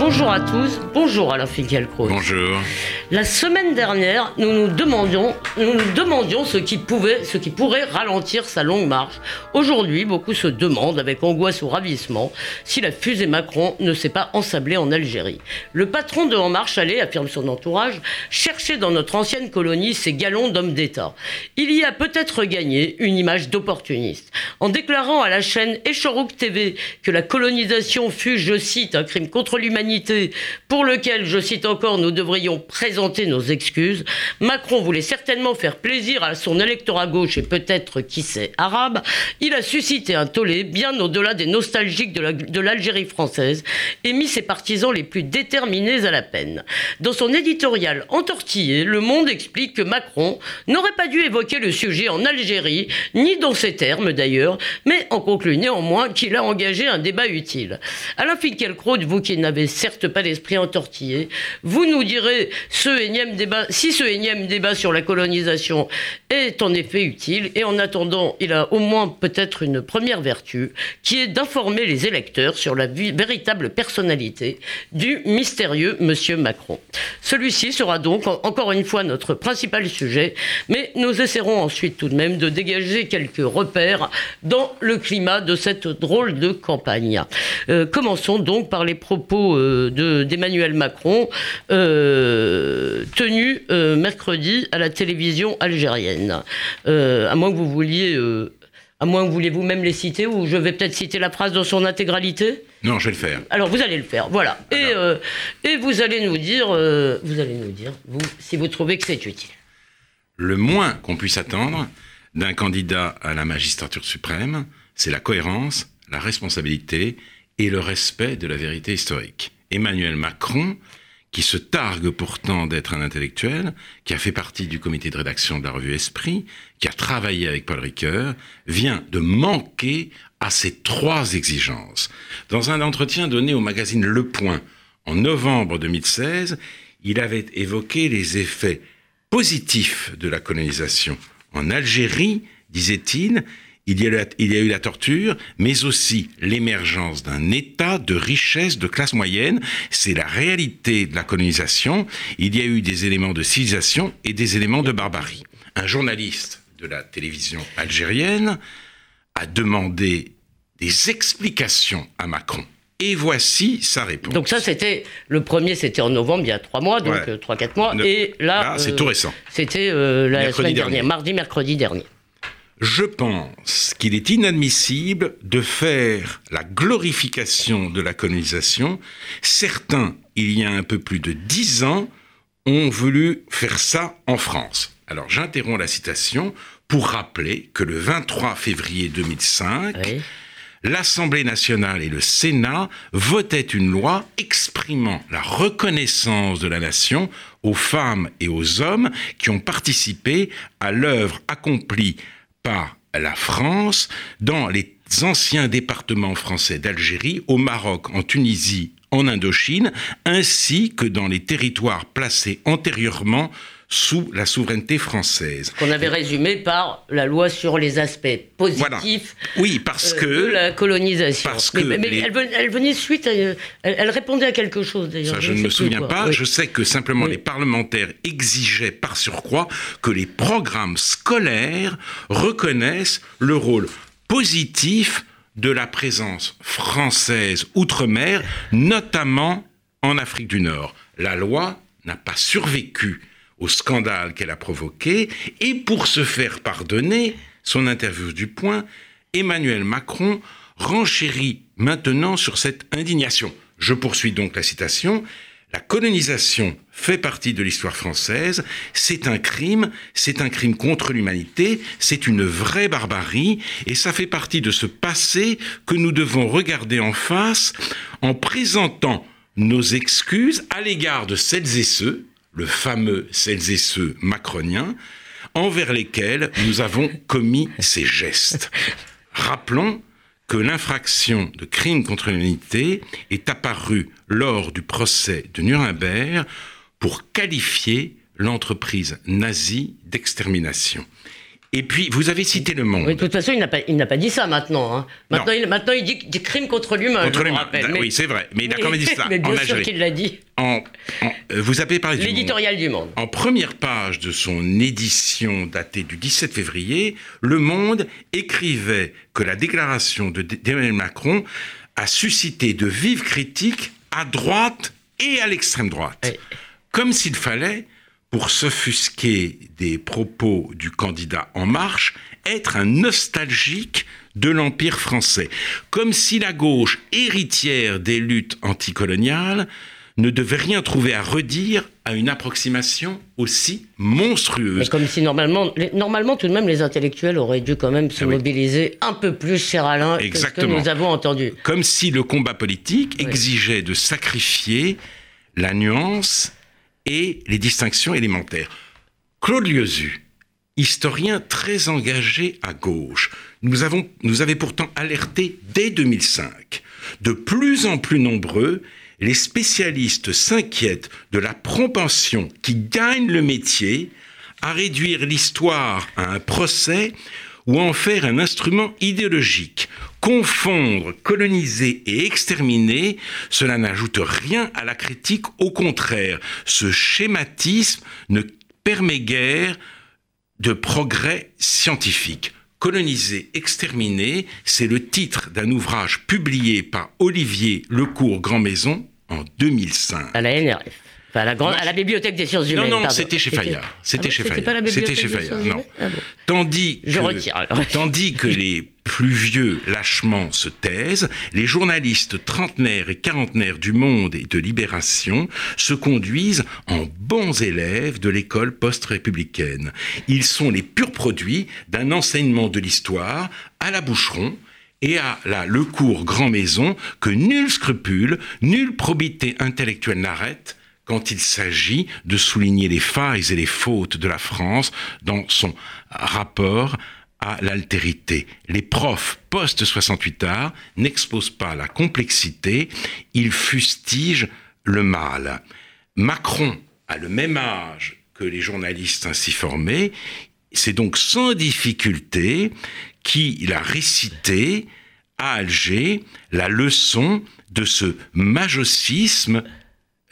Bonjour à tous, bonjour Alain Finkielkraut. Bonjour. La semaine dernière, nous nous demandions, nous nous demandions ce qui pouvait, ce qui pourrait ralentir sa longue marche. Aujourd'hui, beaucoup se demandent, avec angoisse ou ravissement, si la fusée Macron ne s'est pas ensablée en Algérie. Le patron de En Marche allait, affirme son entourage, chercher dans notre ancienne colonie ses galons d'hommes d'État. Il y a peut-être gagné une image d'opportuniste. En déclarant à la chaîne Echorouk TV que la colonisation fut, je cite, un crime contre l'humanité pour lequel, je cite encore, nous devrions présenter nos excuses, Macron voulait certainement faire plaisir à son électorat gauche et peut-être, qui sait, arabe. Il a suscité un tollé bien au-delà des nostalgiques de l'Algérie française et mis ses partisans les plus déterminés à la peine. Dans son éditorial entortillé, Le Monde explique que Macron n'aurait pas dû évoquer le sujet en Algérie, ni dans ces termes d'ailleurs, mais en conclut néanmoins qu'il a engagé un débat utile. Alain Finkielkraut, vous qui n'avez certes pas l'esprit entortillé. Vous nous direz si ce énième débat sur la colonisation est en effet utile, et en attendant, il a au moins peut-être une première vertu, qui est d'informer les électeurs sur la véritable personnalité du mystérieux Monsieur Macron. Celui-ci sera donc encore une fois notre principal sujet, mais nous essaierons ensuite tout de même de dégager quelques repères dans le climat de cette drôle de campagne. Euh, commençons donc par les propos euh, d'Emmanuel Macron, euh, tenu euh, mercredi à la télévision algérienne. à moins que vous vouliez à moins que vous voulez vous-même les citer, ou je vais peut-être citer la phrase dans son intégralité? Non, je vais le faire. Alors vous allez le faire, voilà. Et, et, vous allez nous dire, vous allez nous dire, vous, si vous trouvez que c'est utile. Le moins qu'on puisse attendre d'un candidat à la magistrature suprême, c'est la cohérence, la responsabilité et le respect de la vérité historique. Emmanuel Macron, qui se targue pourtant d'être un intellectuel, qui a fait partie du comité de rédaction de la revue Esprit, qui a travaillé avec Paul Ricoeur, vient de manquer à ces trois exigences. Dans un entretien donné au magazine Le Point en novembre 2016, il avait évoqué les effets positifs de la colonisation. En Algérie, disait-il, il y, a, eu la torture, mais aussi l'émergence d'un état de richesse de classe moyenne. C'est la réalité de la colonisation. Il y a eu des éléments de civilisation et des éléments de barbarie. Un journaliste de la télévision algérienne a demandé des explications à Macron. Et voici sa réponse. Donc ça, c'était le premier, c'était en novembre, il y a trois mois, donc euh, trois, quatre mois. et là, c'est tout récent. C'était euh, la semaine dernière, mardi, mercredi dernier. Je pense qu'il est inadmissible de faire la glorification de la colonisation. Certains, il y a un peu plus de dix ans, ont voulu faire ça en France. Alors j'interromps la citation pour rappeler que le 23 février 2005, l'Assemblée nationale et le Sénat votaient une loi exprimant la reconnaissance de la nation aux femmes et aux hommes qui ont participé à l'œuvre accomplie par la France dans les anciens départements français d'Algérie, au Maroc, en Tunisie, en Indochine, ainsi que dans les territoires placés antérieurement sous la souveraineté française. Qu'on avait résumé par la loi sur les aspects positifs oui, parce euh, que, de la colonisation. Parce mais, elle, venait suite, elle, répondait à quelque chose d'ailleurs. Ça, je, ne me souviens pas. Je sais que simplement les parlementaires exigeaient par surcroît que les programmes scolaires reconnaissent le rôle positif de la présence française outre-mer, notamment en Afrique du Nord. La loi n'a pas survécu au scandale qu'elle a provoqué, et pour se faire pardonner son interview du point, Emmanuel Macron renchérit maintenant sur cette indignation. Je poursuis donc la citation. La colonisation fait partie de l'histoire française, c'est un crime, c'est un crime contre l'humanité, c'est une vraie barbarie, et ça fait partie de ce passé que nous devons regarder en face en présentant nos excuses à l'égard de celles et ceux le fameux celles et ceux macroniens, envers lesquels nous avons commis ces gestes. Rappelons que l'infraction de crime contre l'humanité est apparue lors du procès de Nuremberg pour qualifier l'entreprise nazie d'extermination. Et puis, vous avez cité le monde. Oui, de toute façon, il n'a pas, pas dit ça maintenant. Hein. Maintenant, il, maintenant, il dit des crimes contre l'humain. Contre l'humain. Oui, c'est vrai. Mais il a quand même dit ça. mais bien sûr qu'il l'a dit. En, euh, vous avez parlé du L'éditorial du Monde. En première page de son édition datée du 17 février, Le Monde écrivait que la déclaration d'Emmanuel Macron a suscité de vives critiques à droite et à l'extrême droite. Comme s'il fallait pour s'offusquer des propos du candidat En Marche, être un nostalgique de l'Empire français, comme si la gauche, héritière des luttes anticoloniales, ne devait rien trouver à redire à une approximation aussi monstrueuse. Mais comme si normalement, normalement tout de même les intellectuels auraient dû quand même se ah mobiliser un peu plus, cher Alain, que ce que nous avons entendu. Comme si le combat politique exigeait de sacrifier la nuance et les distinctions élémentaires. Claude Lieuzu, historien très engagé à gauche, nous, avons, nous avait pourtant alerté dès 2005. De plus en plus nombreux, les spécialistes s'inquiètent de la propension qui gagne le métier à réduire l'histoire à un procès ou en faire un instrument idéologique. Confondre, coloniser et exterminer, cela n'ajoute rien à la critique, au contraire, ce schématisme ne permet guère de progrès scientifique. Coloniser, exterminer, c'est le titre d'un ouvrage publié par Olivier Lecourt Grand Maison en 2005. À la NRF à la, bibliothèque des sciences humaines. Non, non, c'était chez Fayard. C'était ah chez Fayard. C'était chez Fayard. Non. Ah tandis, Je que, retire, tandis que les plus vieux lâchement se taisent, les journalistes trentenaires et quarantenaires du Monde et de Libération se conduisent en bons élèves de l'école post-républicaine. Ils sont les purs produits d'un enseignement de l'histoire à la boucheron et à la le cours grand maison que nul scrupule, nulle probité intellectuelle n'arrête quand il s'agit de souligner les failles et les fautes de la France dans son rapport à l'altérité. Les profs post-68 art n'exposent pas la complexité, ils fustigent le mal. Macron a le même âge que les journalistes ainsi formés, c'est donc sans difficulté qu'il a récité à Alger la leçon de ce majocisme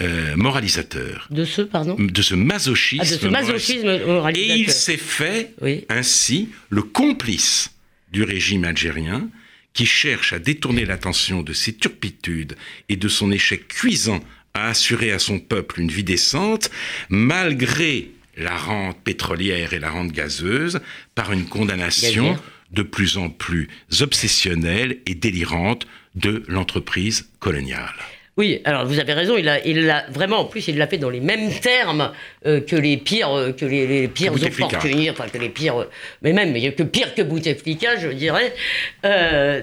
euh, moralisateur. De ce, pardon De ce masochisme. Ah, de ce masochisme moralisateur. Et il s'est fait ainsi le complice du régime algérien qui cherche à détourner l'attention de ses turpitudes et de son échec cuisant à assurer à son peuple une vie décente, malgré la rente pétrolière et la rente gazeuse, par une condamnation de plus en plus obsessionnelle et délirante de l'entreprise coloniale. Oui, alors vous avez raison, il a, il l'a vraiment, en plus, il l'a fait dans les mêmes termes euh, que les pires, euh, que les, les pires opportunistes, enfin que les pires, euh, mais même que pire que Bouteflika, je dirais.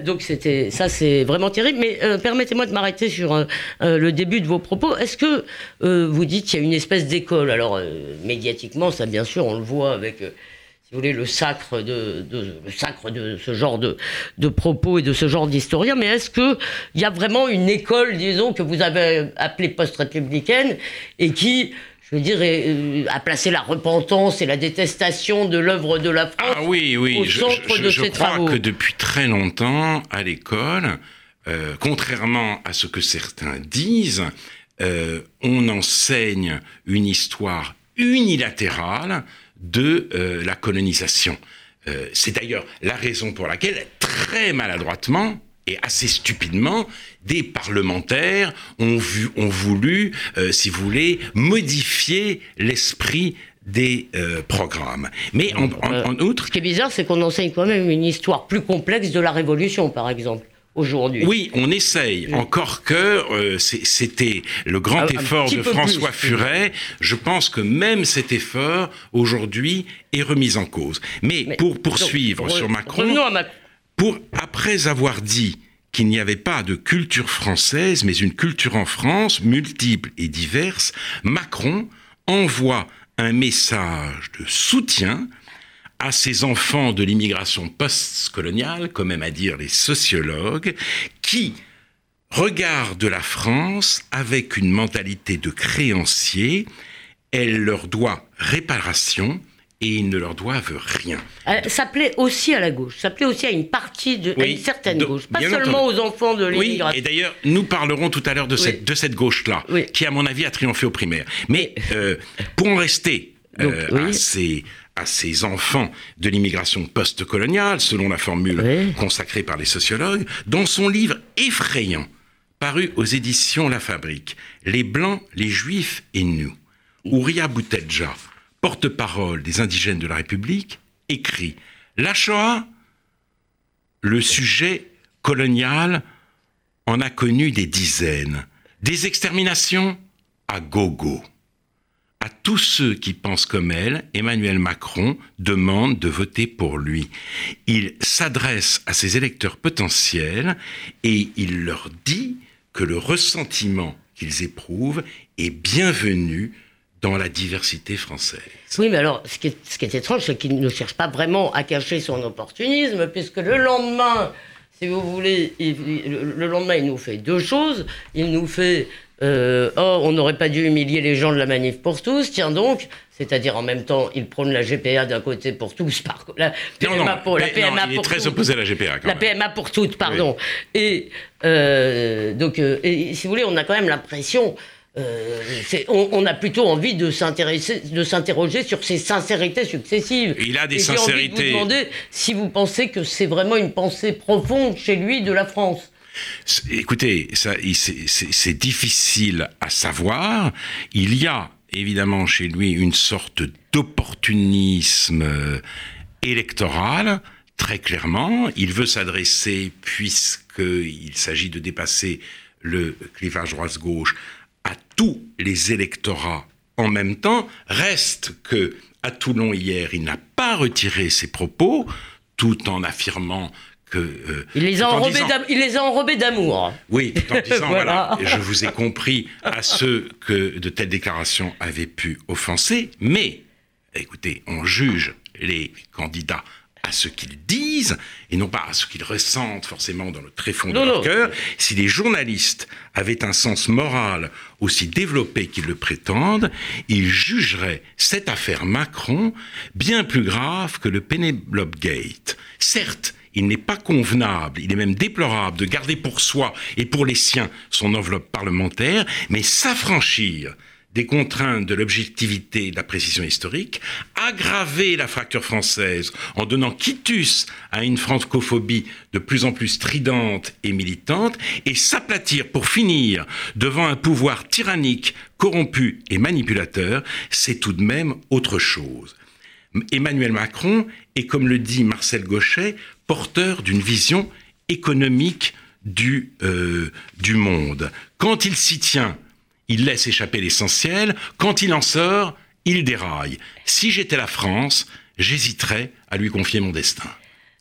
donc c'était, ça c'est vraiment terrible. Mais permettez-moi de m'arrêter sur le début de vos propos. Est-ce que vous dites qu'il y a une espèce d'école? Alors médiatiquement, ça bien sûr, on le voit avec si vous voulez, le sacre de, le sacre de ce genre de, de propos et de ce genre d'historien, mais est-ce qu'il y a vraiment une école, disons, que vous avez appelée post-républicaine et qui, je veux dire, euh, a placé la repentance et la détestation de l'œuvre de la France ah oui, oui. au centre de ses travaux Je crois que depuis très longtemps, à l'école, euh, contrairement à ce que certains disent, euh, on enseigne une histoire unilatérale de euh, la colonisation. Euh, c'est d'ailleurs la raison pour laquelle, très maladroitement, et assez stupidement, des parlementaires ont, vu, ont voulu, euh, si vous voulez, modifier l'esprit des programmes. Mais en, outre... Ce qui est bizarre, c'est qu'on enseigne quand même une histoire plus complexe de la Révolution, par exemple aujourd'hui. Oui, on essaye. Encore que euh, c'était le grand effort de François Furet. Je pense que même cet effort, aujourd'hui, est remis en cause. Mais, pour poursuivre sur Macron, pour, après avoir dit qu'il n'y avait pas de culture française, mais une culture en France, multiple et diverse, Macron envoie un message de soutien à ces enfants de l'immigration post-coloniale, comme aiment à dire les sociologues, qui regardent la France avec une mentalité de créancier. Elle leur doit réparation et ils ne leur doivent rien. Euh, ça plaît aussi à la gauche, ça plaît aussi à une partie de, à une certaine gauche, pas seulement aux enfants de l'immigration. Oui, et d'ailleurs, nous parlerons tout à l'heure de, cette, de cette gauche-là, qui, à mon avis, a triomphé au primaire. Mais euh, pour en rester euh, à, ces, à ces enfants de l'immigration post-coloniale, selon la formule consacrée par les sociologues, dans son livre effrayant, paru aux éditions La Fabrique, Les Blancs, les Juifs et nous, Ouria Boutedja, porte-parole des indigènes de la République, écrit La Shoah, le sujet colonial en a connu des dizaines, des exterminations à gogo. À tous ceux qui pensent comme elle, Emmanuel Macron demande de voter pour lui. Il s'adresse à ses électeurs potentiels et il leur dit que le ressentiment qu'ils éprouvent est bienvenu dans la diversité française. Oui, mais alors, ce qui est, étrange, c'est qu'il ne cherche pas vraiment à cacher son opportunisme, puisque le lendemain, si vous voulez, le lendemain, il nous fait deux choses. Il nous fait euh, oh, on n'aurait pas dû humilier les gens de la manif pour tous, tiens donc, c'est-à-dire en même temps, il prône la GPA d'un côté pour tous, par la PMA pour la PMA il est très opposé à la GPA. Quand la PMA pour toutes, pardon. Et euh, donc, euh, et, si vous voulez, on a quand même l'impression on, a plutôt envie de s'intéresser, de s'interroger sur ses sincérités successives. Il a des sincérités. J'ai envie de vous demander si vous pensez que c'est vraiment une pensée profonde chez lui de la France. Écoutez, c'est difficile à savoir. Il y a évidemment chez lui une sorte d'opportunisme euh, électoral. Très clairement, il veut s'adresser, puisqu'il s'agit de dépasser le clivage droite-gauche, à tous les électorats en même temps. Reste que à Toulon hier, il n'a pas retiré ses propos, tout en affirmant que, euh, il, les a il les a enrobés d'amour. Oui, tout en disant voilà. je vous ai compris à ceux que de telles déclarations avaient pu offenser, mais écoutez, on juge les candidats à ce qu'ils disent et non pas à ce qu'ils ressentent forcément dans le tréfonds de leur cœur. Si les journalistes avaient un sens moral aussi développé qu'ils le prétendent, ils jugeraient cette affaire Macron bien plus grave que le Penelope Gate. Certes, il n'est pas convenable, il est même déplorable de garder pour soi et pour les siens son enveloppe parlementaire, mais s'affranchir des contraintes de l'objectivité et de la précision historique, aggraver la fracture française en donnant quitus à une francophobie de plus en plus stridente et militante, et s'aplatir pour finir devant un pouvoir tyrannique, corrompu et manipulateur, c'est tout de même autre chose. Emmanuel Macron est, comme le dit Marcel Gauchet, porteur d'une vision économique du, euh, du monde. Quand il s'y tient, il laisse échapper l'essentiel. Quand il en sort, il déraille. Si j'étais la France, j'hésiterais à lui confier mon destin.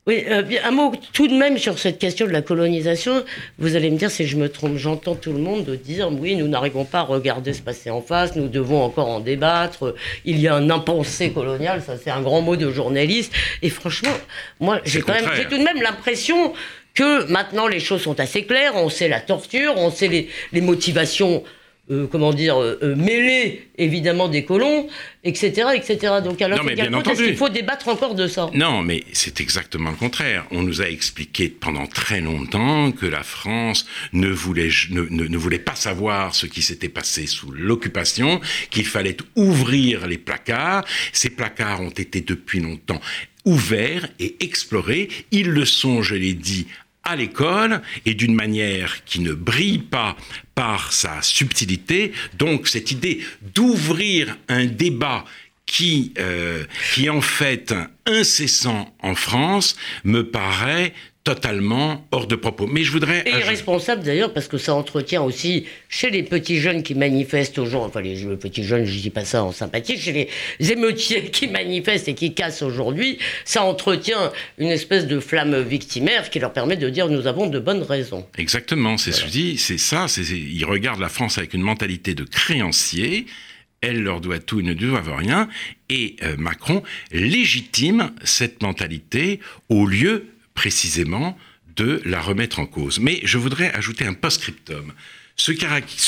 Oui, euh, un mot tout de même sur cette question de la colonisation. Vous allez me dire si je me trompe, j'entends tout le monde dire oui, nous n'arrivons pas à regarder se passer en face, nous devons encore en débattre. Il y a un impensé colonial, ça c'est un grand mot de journaliste. Et franchement, moi j'ai quand même, j'ai tout de même l'impression que maintenant les choses sont assez claires. On sait la torture, on sait les, les motivations euh, comment dire, euh, euh, mêlé évidemment des colons, etc., etc. Donc alors, non, est-ce qu'il faut débattre encore de ça? Non, mais c'est exactement le contraire. On nous a expliqué pendant très longtemps que la France ne voulait, ne, ne voulait pas savoir ce qui s'était passé sous l'occupation, qu'il fallait ouvrir les placards. Ces placards ont été depuis longtemps ouverts et explorés. Ils le sont, je l'ai dit, à l'école et d'une manière qui ne brille pas par sa subtilité. Donc cette idée d'ouvrir un débat qui, euh, qui est en fait incessant en France me paraît totalement hors de propos. Mais je voudrais... Et irresponsable d'ailleurs, parce que ça entretient aussi chez les petits jeunes qui manifestent aujourd'hui, enfin les, petits jeunes, je dis pas ça en sympathie, chez les émeutiers qui manifestent et qui cassent aujourd'hui, ça entretient une espèce de flamme victimaire qui leur permet de dire nous avons de bonnes raisons. Exactement, c'est ce que je dis, c'est ça, ils regardent la France avec une mentalité de créancier, elle leur doit tout, ils ne doivent rien, et euh, Macron légitime cette mentalité au lieu précisément de la remettre en cause. Mais je voudrais ajouter un post-scriptum Ce,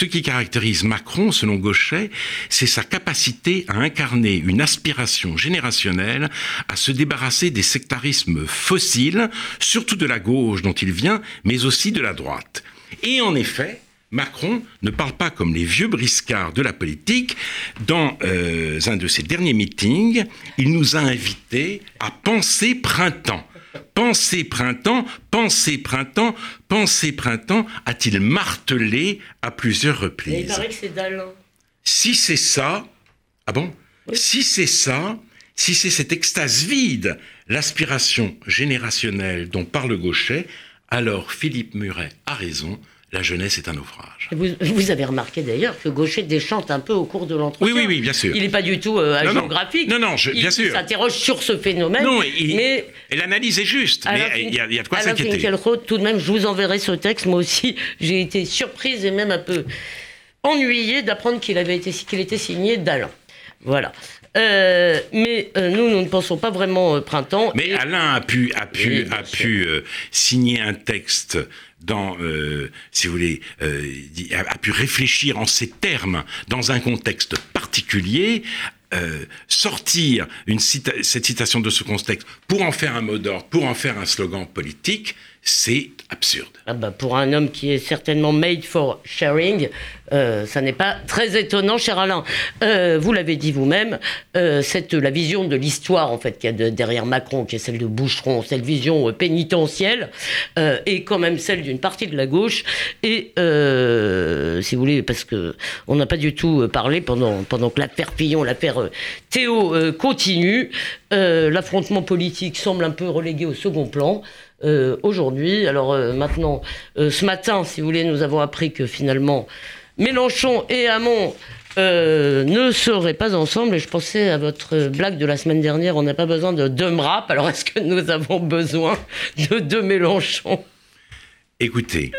qui caractérise Macron, selon Gauchet, c'est sa capacité à incarner une aspiration générationnelle à se débarrasser des sectarismes fossiles, surtout de la gauche dont il vient, mais aussi de la droite. Et en effet, Macron ne parle pas comme les vieux briscards de la politique. Dans euh, un de ses derniers meetings, il nous a invités à penser printemps. Penser printemps, penser printemps, penser printemps, a-t-il martelé à plusieurs reprises. il paraît que c'est d'Alain. Si c'est ça, ah bon? Si c'est ça, si c'est cette extase vide, l'aspiration générationnelle dont parle Gauchet, alors Philippe Muret a raison la jeunesse est un naufrage. Vous, avez remarqué d'ailleurs que Gaucher déchante un peu au cours de l'entretien. Oui, oui, oui, bien sûr. Il n'est pas du tout euh, géographique. Non, non, bien sûr. Il s'interroge sur ce phénomène. Non, mais et l'analyse est juste, mais il y, a, de quoi s'inquiéter. Tout de même, je vous enverrai ce texte. Moi aussi, j'ai été surprise et même un peu ennuyée d'apprendre qu'il avait été, qu'il était signé d'Alain. Voilà. Euh, mais euh, nous, nous ne pensons pas vraiment printemps. Mais Alain a pu, a pu, a pu signer un texte dans, euh, si vous voulez, euh, a, pu réfléchir en ces termes dans un contexte particulier, euh, sortir une cette citation de ce contexte pour en faire un mot d'ordre, pour en faire un slogan politique, c'est absurde. Ah bah pour un homme qui est certainement made for sharing, euh, ça n'est pas très étonnant, cher Alain. Euh, vous l'avez dit vous-même, euh, la vision de l'histoire en fait qu'il y a derrière Macron, qui est celle de Boucheron, cette vision pénitentielle, est quand même celle d'une partie de la gauche. Et si vous voulez, parce que on n'a pas du tout parlé pendant pendant que l'affaire Pillon, l'affaire Théo continue, l'affrontement politique semble un peu relégué au second plan. Euh, aujourd'hui. Alors euh, maintenant, euh, ce matin, si vous voulez, nous avons appris que finalement, Mélenchon et Hamon ne seraient pas ensemble. Et je pensais à votre blague de la semaine dernière, on n'a pas besoin de deux rap. Alors est-ce que nous avons besoin de deux Mélenchon? Écoutez,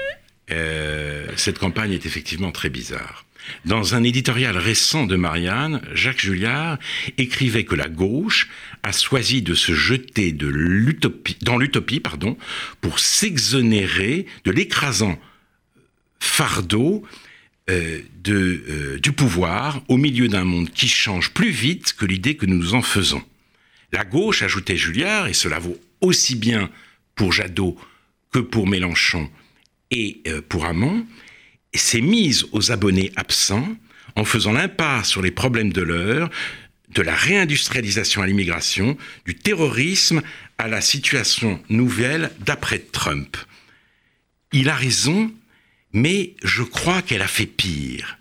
cette campagne est effectivement très bizarre. Dans un éditorial récent de Marianne, Jacques Julliard écrivait que la gauche a choisi de se jeter dans l'utopie pour s'exonérer de l'écrasant fardeau euh, euh, du pouvoir au milieu d'un monde qui change plus vite que l'idée que nous nous en faisons. La gauche, ajoutait Julliard, et cela vaut aussi bien pour Jadot que pour Mélenchon et euh, pour Hamon, s'est mise aux abonnés absents en faisant l'impasse sur les problèmes de l'heure, de la réindustrialisation à l'immigration, du terrorisme à la situation nouvelle d'après Trump. Il a raison, mais je crois qu'elle a fait pire.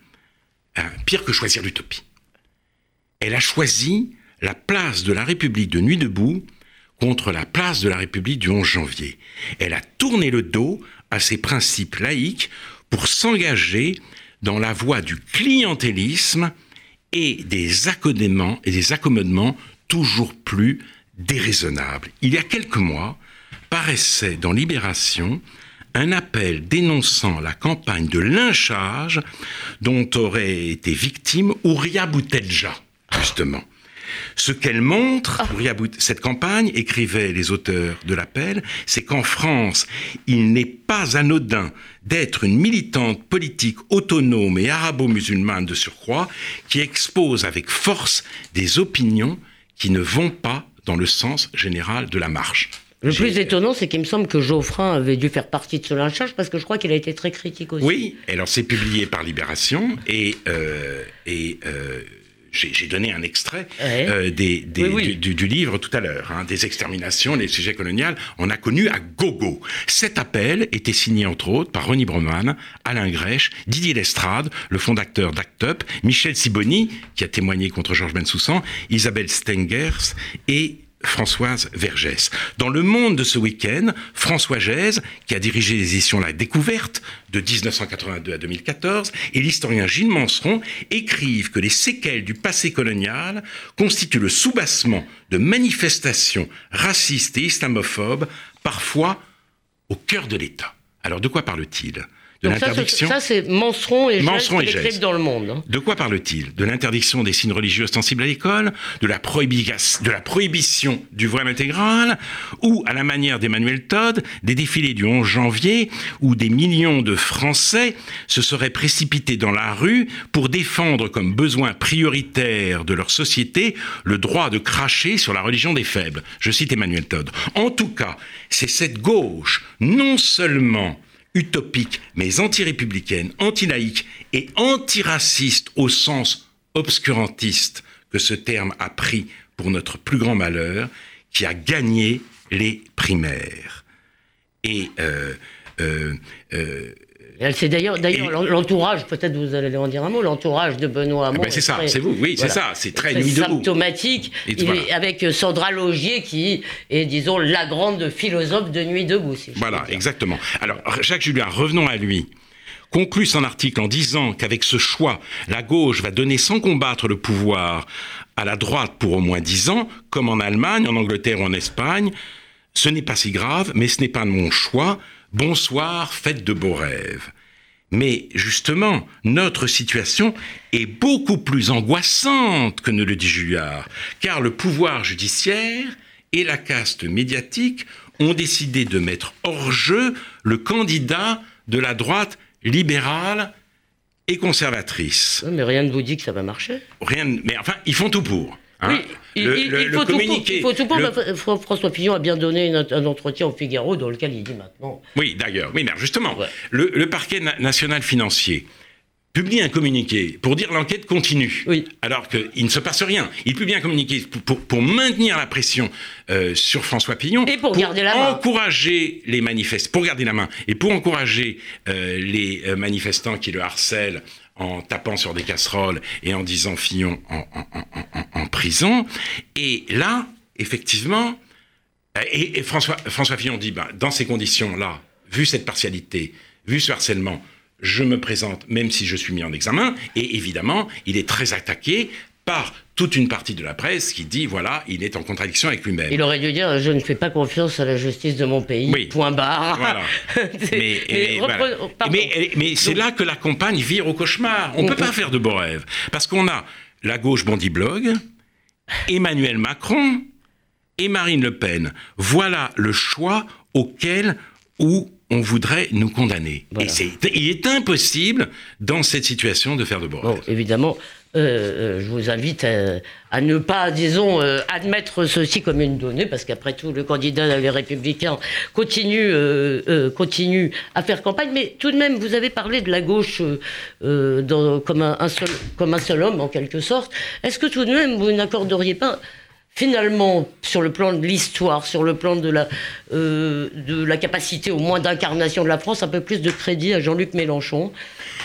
Hein, pire que choisir l'utopie. Elle a choisi la place de la République de Nuit debout contre la place de la République du 11 janvier. Elle a tourné le dos à ses principes laïques pour s'engager dans la voie du clientélisme et des accommodements, et des accommodements toujours plus déraisonnables. Il y a quelques mois, paraissait dans Libération un appel dénonçant la campagne de lynchage dont aurait été victime Ouria Boutelja, justement. Ce qu'elle montre, cette campagne, écrivaient les auteurs de l'appel, c'est qu'en France, il n'est pas anodin d'être une militante politique autonome et arabo-musulmane de surcroît, qui expose avec force des opinions qui ne vont pas dans le sens général de la marche. Le plus étonnant, c'est qu'il me semble que Geoffrin avait dû faire partie de ce lynchage parce que je crois qu'il a été très critique aussi. Oui, alors c'est publié par Libération et, euh, et euh, j'ai donné un extrait euh, des, Du, livre tout à l'heure, hein, des exterminations, les sujets coloniaux. On a connu à gogo. Cet appel était signé entre autres par Ronnie Broman, Alain Grèche, Didier Lestrade, le fondateur d'Act Up, Michel Siboni, qui a témoigné contre Georges Bensoussan, Isabelle Stengers et Françoise Vergès. Dans le monde de ce week-end, François Gèze, qui a dirigé les éditions La Découverte de 1982 à 2014, et l'historien Gilles Manseron écrivent que les séquelles du passé colonial constituent le soubassement de manifestations racistes et islamophobes, parfois au cœur de l'État. Alors de quoi parle-t-il? Donc l'interdiction. Ça, c'est Manseron et Manseron et dans le monde. hein. De quoi parle-t-il? De l'interdiction des signes religieux ostensibles à l'école, de la, de la prohibition du voile intégral, ou, à la manière d'Emmanuel Todd, des défilés du 11 janvier, où des millions de Français se seraient précipités dans la rue pour défendre comme besoin prioritaire de leur société le droit de cracher sur la religion des faibles. Je cite Emmanuel Todd. En tout cas, c'est cette gauche, non seulement utopique, mais anti-républicaine, anti-laïque et antiraciste au sens obscurantiste que ce terme a pris pour notre plus grand malheur, qui a gagné les primaires. Euh, euh, euh, elle- C'est d'ailleurs, d'ailleurs Et- l'entourage, peut-être vous allez en dire un mot, l'entourage de Benoît Hamon. ben c'est est ça, c'est vous, oui, c'est ça, c'est très nuit symptomatique. Et Il voilà. est avec euh, Sandra Logier qui est, disons, la grande philosophe de Nuit debout. Si Voilà, exactement. Alors, Jacques Julien, revenons à lui. Conclut son article en disant qu'avec ce choix, la gauche va donner sans combattre le pouvoir à la droite pour au moins dix ans, comme en Allemagne, en Angleterre ou en Espagne. Ce n'est pas si grave, mais ce n'est pas mon choix. Bonsoir, faites de beaux rêves. Mais justement, notre situation est beaucoup plus angoissante que ne le dit Julliard, car le pouvoir judiciaire et la caste médiatique ont décidé de mettre hors jeu le candidat de la droite libérale et conservatrice. Mais rien ne vous dit que ça va marcher. Rien, mais enfin, ils font tout pour. Hein. Oui, il, Le- il- le- il le faut tout pour. communiqué- Il faut tout pour. le- François Fillon a bien donné une- un entretien au Figaro dans lequel il dit maintenant. Oui, d'ailleurs. Oui, mais justement, Ouais. le, parquet na- national financier publie un communiqué pour dire l'enquête continue. Oui. Alors qu'il ne se passe rien. Il publie un communiqué pour, pour- pour maintenir la pression euh, sur François Pillon. Et pour garder la main. encourager les manifestants, pour garder la main, et pour encourager euh, les euh, manifestants qui le harcèlent en tapant sur des casseroles et en disant Fillon en, prison. Et là, effectivement, et, et François, François Fillon dit, bah, dans ces conditions-là, vu cette partialité, vu ce harcèlement, je me présente même si je suis mis en examen. Et évidemment, il est très attaqué par toute une partie de la presse qui dit, voilà, il est en contradiction avec lui-même. Il aurait dû dire Je ne fais pas confiance à la justice de mon pays. Oui. Point barre. Voilà. Mais, mais et reprenons- voilà. pardon. mais, mais c'est là que la campagne vire au cauchemar. On ne peut Mhm. pas faire de beaux rêves. Parce qu'on a la gauche Bondi Blog, Emmanuel Macron et Marine Le Pen. Voilà le choix auquel où on voudrait nous condamner. Voilà. Et c'est, il est impossible dans cette situation de faire de beaux Bon, rêves. évidemment, euh, euh, je vous invite à, ne pas, disons, euh, admettre ceci comme une donnée, parce qu'après tout, le candidat des Républicains continue, continue à faire campagne. Mais tout de même, vous avez parlé de la gauche comme, un, seul, homme, en quelque sorte. Est-ce que tout de même, vous n'accorderiez pas finalement, sur le plan de l'histoire, sur le plan de la, de la capacité au moins d'incarnation de la France, un peu plus de crédit à Jean-Luc Mélenchon,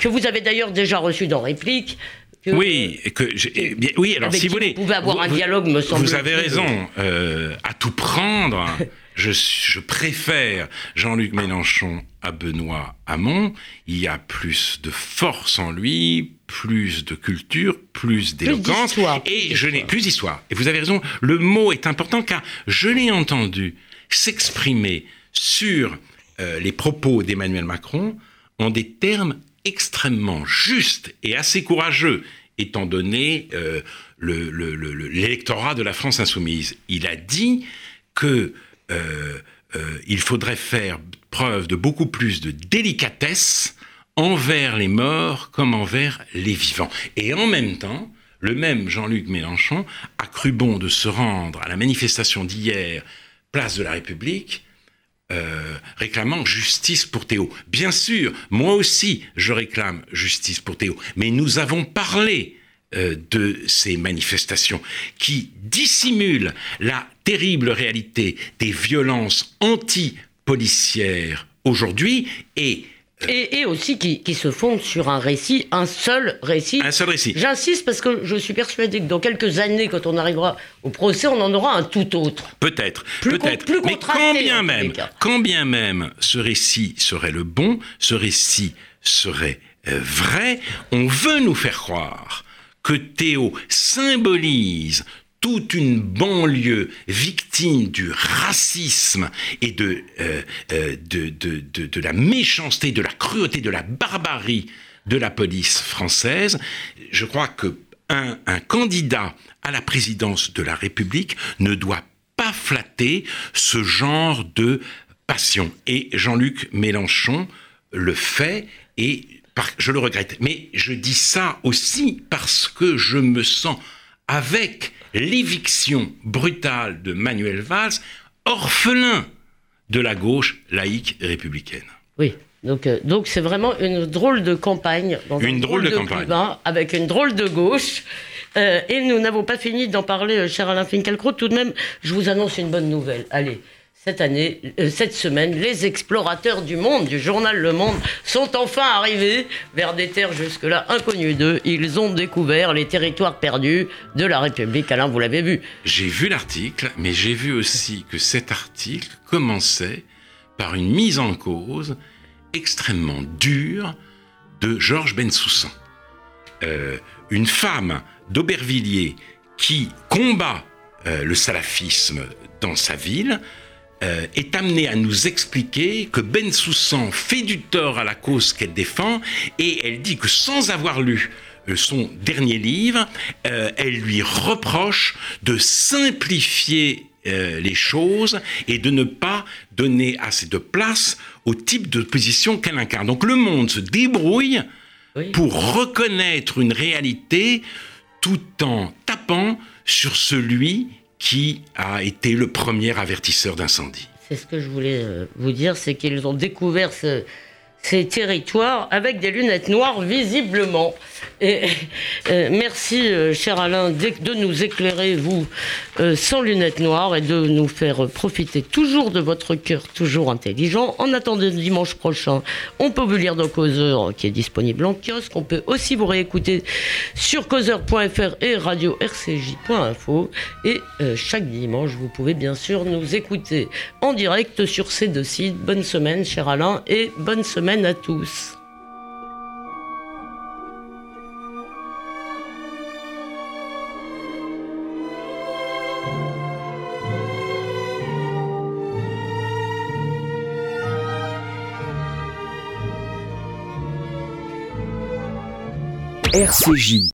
que vous avez d'ailleurs déjà reçu dans Réplique. Que- Oui, que eh bien, oui. Alors, si vous voulez, vous pouvez avoir un dialogue, me Vous semble-t-il. avez raison. euh, à tout prendre, je, je préfère Jean-Luc Mélenchon à Benoît Hamon. Il y a plus de force en lui, plus de culture, plus d'éloquence, et je d'histoire. n'ai plus d'histoire. Et vous avez raison. Le mot est important car je l'ai entendu s'exprimer sur euh, les propos d'Emmanuel Macron en des termes extrêmement justes et assez courageux, étant donné euh, le- le- le- le- l'électorat de la France insoumise. Il a dit que euh, euh, il faudrait faire preuve de beaucoup plus de délicatesse envers les morts comme envers les vivants. Et en même temps, le même Jean-Luc Mélenchon a cru bon de se rendre à la manifestation d'hier, place de la République, euh, réclamant justice pour Théo. Bien sûr, moi aussi, je réclame justice pour Théo. Mais nous avons parlé euh, de ces manifestations qui dissimulent la terrible réalité des violences anti-policières aujourd'hui et Et, et aussi qui, qui se fondent sur un récit, un seul récit. un seul récit. J'insiste parce que je suis persuadé que dans quelques années, quand on arrivera au procès, on en aura un tout autre. Peut-être, con- peut-être. Mais quand en bien même, quand bien même ce récit serait le bon, ce récit serait euh, vrai, on veut nous faire croire que Théo symbolise toute une banlieue victime du racisme et de, euh, euh, de, de, de, de, la méchanceté, de la cruauté, de la barbarie de la police française, je crois que un candidat à la présidence de la République ne doit pas flatter ce genre de passion. Et Jean-Luc Mélenchon le fait et je le regrette. Mais je dis ça aussi parce que je me sens avec l'éviction brutale de Manuel Valls, orphelin de la gauche laïque républicaine. Oui. Donc, euh, donc c'est vraiment une drôle de campagne. Dans une drôle, de, campagne. avec une drôle de gauche. Euh, et nous n'avons pas fini d'en parler, euh, cher Alain Finkielkraut. Tout de même, je vous annonce une bonne nouvelle. Allez, cette année, euh, cette semaine, les explorateurs du monde du journal Le Monde sont enfin arrivés vers des terres jusque-là inconnues d'eux. Ils ont découvert les territoires perdus de la République. Alain, vous l'avez vu. J'ai vu l'article, mais j'ai vu aussi que cet article commençait par une mise en cause extrêmement dure de Georges Bensoussan. Euh, une femme d'Aubervilliers qui combat euh, le salafisme dans sa ville, euh, est amenée à nous expliquer que Ben Soussan fait du tort à la cause qu'elle défend et elle dit que sans avoir lu euh, son dernier livre, euh, elle lui reproche de simplifier les choses et de ne pas donner assez de place au type de position qu'elle incarne. Donc le monde se débrouille pour reconnaître une réalité tout en tapant sur celui qui a été le premier avertisseur d'incendie? C'est ce que je voulais euh, vous dire, c'est qu'ils ont découvert ce, ces territoires avec des lunettes noires visiblement. Et euh, merci, euh, cher Alain, de nous éclairer, vous, euh, sans lunettes noires et de nous faire profiter toujours de votre cœur, toujours intelligent. En attendant dimanche prochain, on peut vous lire dans Causeur, qui est disponible en kiosque. On peut aussi vous réécouter sur causeur.fr et radio-rcj.info. Et chaque dimanche, vous pouvez bien sûr nous écouter en direct sur ces deux sites. Bonne semaine, cher Alain, et bonne à tous. RCJ